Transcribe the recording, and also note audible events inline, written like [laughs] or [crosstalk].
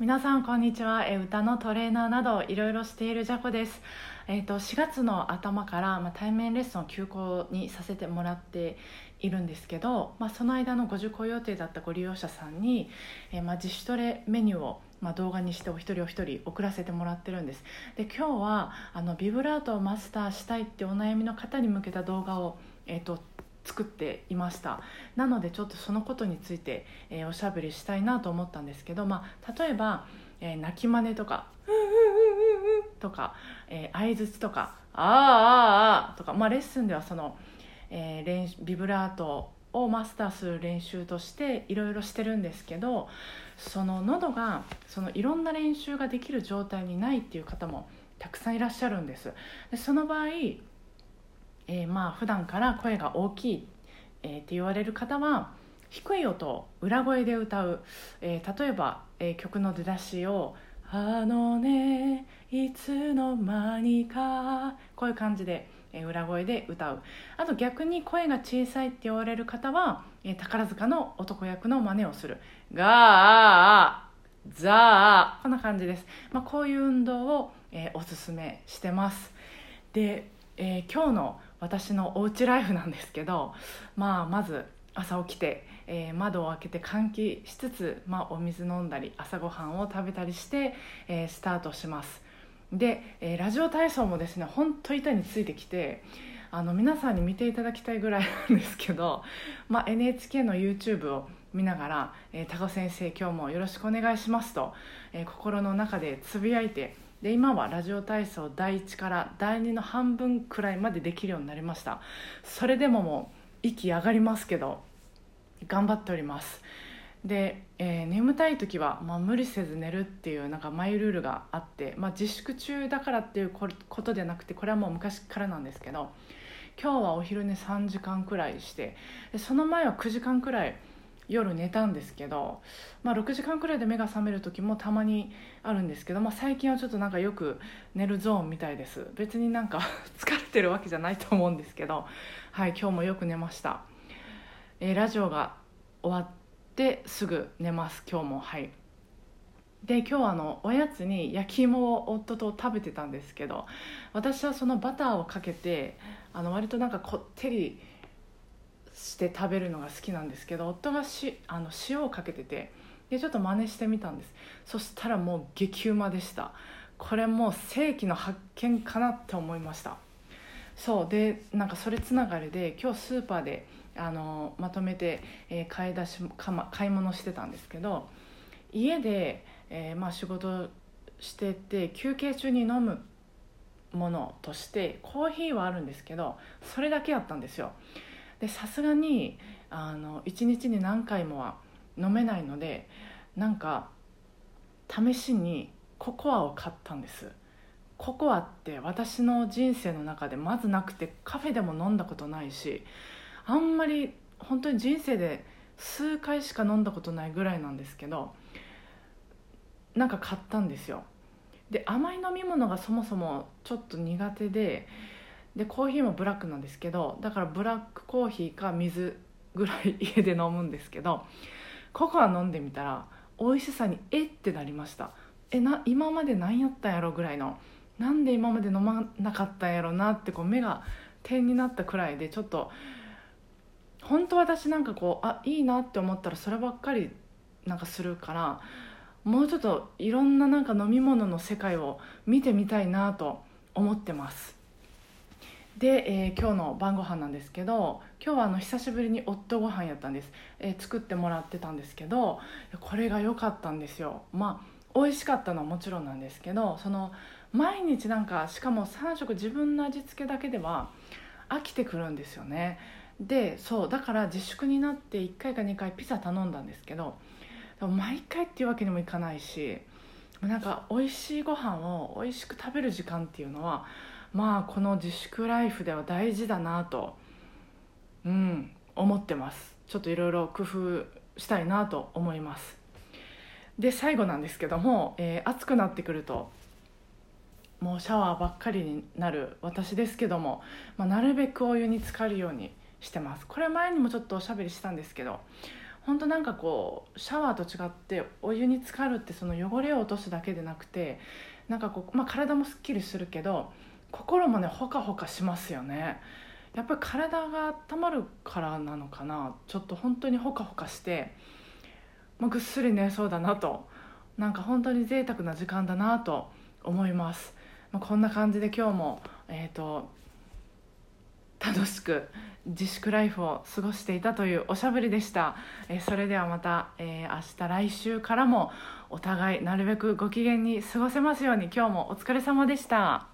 皆さんこんにちは。え歌のトレーナーなどいろいろしているジャコです、えー、と4月の頭から、まあ、対面レッスンを休校にさせてもらっているんですけど、まあ、その間のご受講予定だったご利用者さんに、えーまあ、自主トレメニューをまあ、動画にしてお一人お一人送らせてもらってるんです。で今日はあのビブラートをマスターしたいってお悩みの方に向けた動画を、えー、と作っていました。なのでちょっとそのことについて、えー、おしゃべりしたいなと思ったんですけど、まあ、例えば、えー、泣き真似とか「[laughs] とか、えー、相づちとか「あーあーあー」とか、まあ、レッスンではその、えー、練ビブラートをマスターする練習としていろいろしてるんですけどその喉がそのいろんな練習ができる状態にないっていう方もたくさんいらっしゃるんです。でその場合、えー、まあ普段から声が大きい、えー、って言われる方は低い音を裏声で歌う、えー、例えば、えー、曲の出だしを「あのねいつの間にか」こういう感じでえ裏声で歌う。あと逆に声が小さいって言われる方はえ宝塚の男役の真似をする「ガーザー」こんな感じです、まあ、こういう運動を、えー、おすすめしてます。で、えー、今日の私のおうちライフなんですけど、まあ、まず朝起きて、えー、窓を開けて換気しつつ、まあ、お水飲んだり朝ごはんを食べたりして、えスタートします。で、えー、ラジオ体操もですね本当板についてきてあの皆さんに見ていただきたいぐらいなんですけど、まあ、NHK の YouTube を見ながら「えー、高先生今日もよろしくお願いしますと」えー、心の中でつぶやいてで今はラジオ体操第1から第2の半分くらいまでできるようになりました。それでももう息上がりますけど頑張っております。で、えー、眠たい時は、まあ、無理せず寝るっていうなんかマイルールがあって、まあ、自粛中だからっていうことでなくてこれはもう昔からなんですけど今日はお昼寝3時間くらいしてその前は9時間くらい夜寝たんですけど、まあ、6時間くらいで目が覚める時もたまにあるんですけど、まあ、最近はちょっとなんかよく寝るゾーンみたいです。別になんか [laughs] 疲れてるわけじゃないと思うんですけど、はい、今日もよく寝ました、えー、ラジオが終わってすぐ寝ます今日も。はい。で今日はあのおやつに焼き芋を夫と食べてたんですけど私はそのバターをかけてあの割となんかこってりして食べるのが好きなんですけど夫がしあの塩をかけててでちょっと真似してみたんです。そしたらもう激うまでした。これもう世紀の発見かなって思いました。そうでなんかそれつながりで今日スーパーであのまとめて、えー、買い出しか、ま、買い物してたんですけど家で、えー、まあ、仕事してて休憩中に飲むものとしてコーヒーはあるんですけどそれだけやったんですよ。でさすがにあの1日に何回もは飲めないのでなんか試しにココアを買ったんです。ココアって私の人生の中でまずなくてカフェでも飲んだことないしあんまり本当に人生で数回しか飲んだことないぐらいなんですけどなんか買ったんですよ。で甘い飲み物がそもそもちょっと苦手ででコーヒーもブラックなんですけどだからブラックコーヒーか水ぐらい家で飲むんですけどココア飲んでみたら美味しさにえってなりました。えな今まで何やったんやろぐらいのなんで今まで飲まなかったんやろなってこう目が点になったくらいでちょっと本当私なんかこうあいいなって思ったらそればっかりなんかするからもうちょっといろんななんか飲み物の世界を見てみたいなと思ってます。で、えー、今日の晩ご飯なんですけど今日はあの久しぶりに夫ご飯やったんです、えー、作ってもらってたんですけどこれが良かったんですよ。まあ美味しかったのはもちろんなんですけどその毎日なんかしかも3食自分の味付けだけでは飽きてくるんですよね。でそうだから自粛になって1回か2回ピザ頼んだんですけど毎回っていうわけにもいかないしなんか美味しいご飯を美味しく食べる時間っていうのはまあこの自粛ライフでは大事だなとうん思ってます。ちょっといろいろ工夫したいなと思います。で最後なんですけども、えー、暑くなってくるともうシャワーばっかりになる私ですけども、まあ、なるべくお湯に浸かるようにしてます。これ前にもちょっとおしゃべりしたんですけど本当なんかこうシャワーと違ってお湯に浸かるってその汚れを落とすだけでなくてなんかこう、まあ、体もすっきりするけど心もねほかほかしますよね。やっぱり体が温まるからなのかな。ちょっと本当にほかほかして、まあ、ぐっすり寝そうだなと。なんか本当に贅沢な時間だなと思います、まあ、こんな感じで今日もえっ、ー、と楽しく自粛ライフを過ごしていたというおしゃべりでした、えー、それではまた、えー、明日来週からもお互いなるべくご機嫌に過ごせますように今日もお疲れ様でした。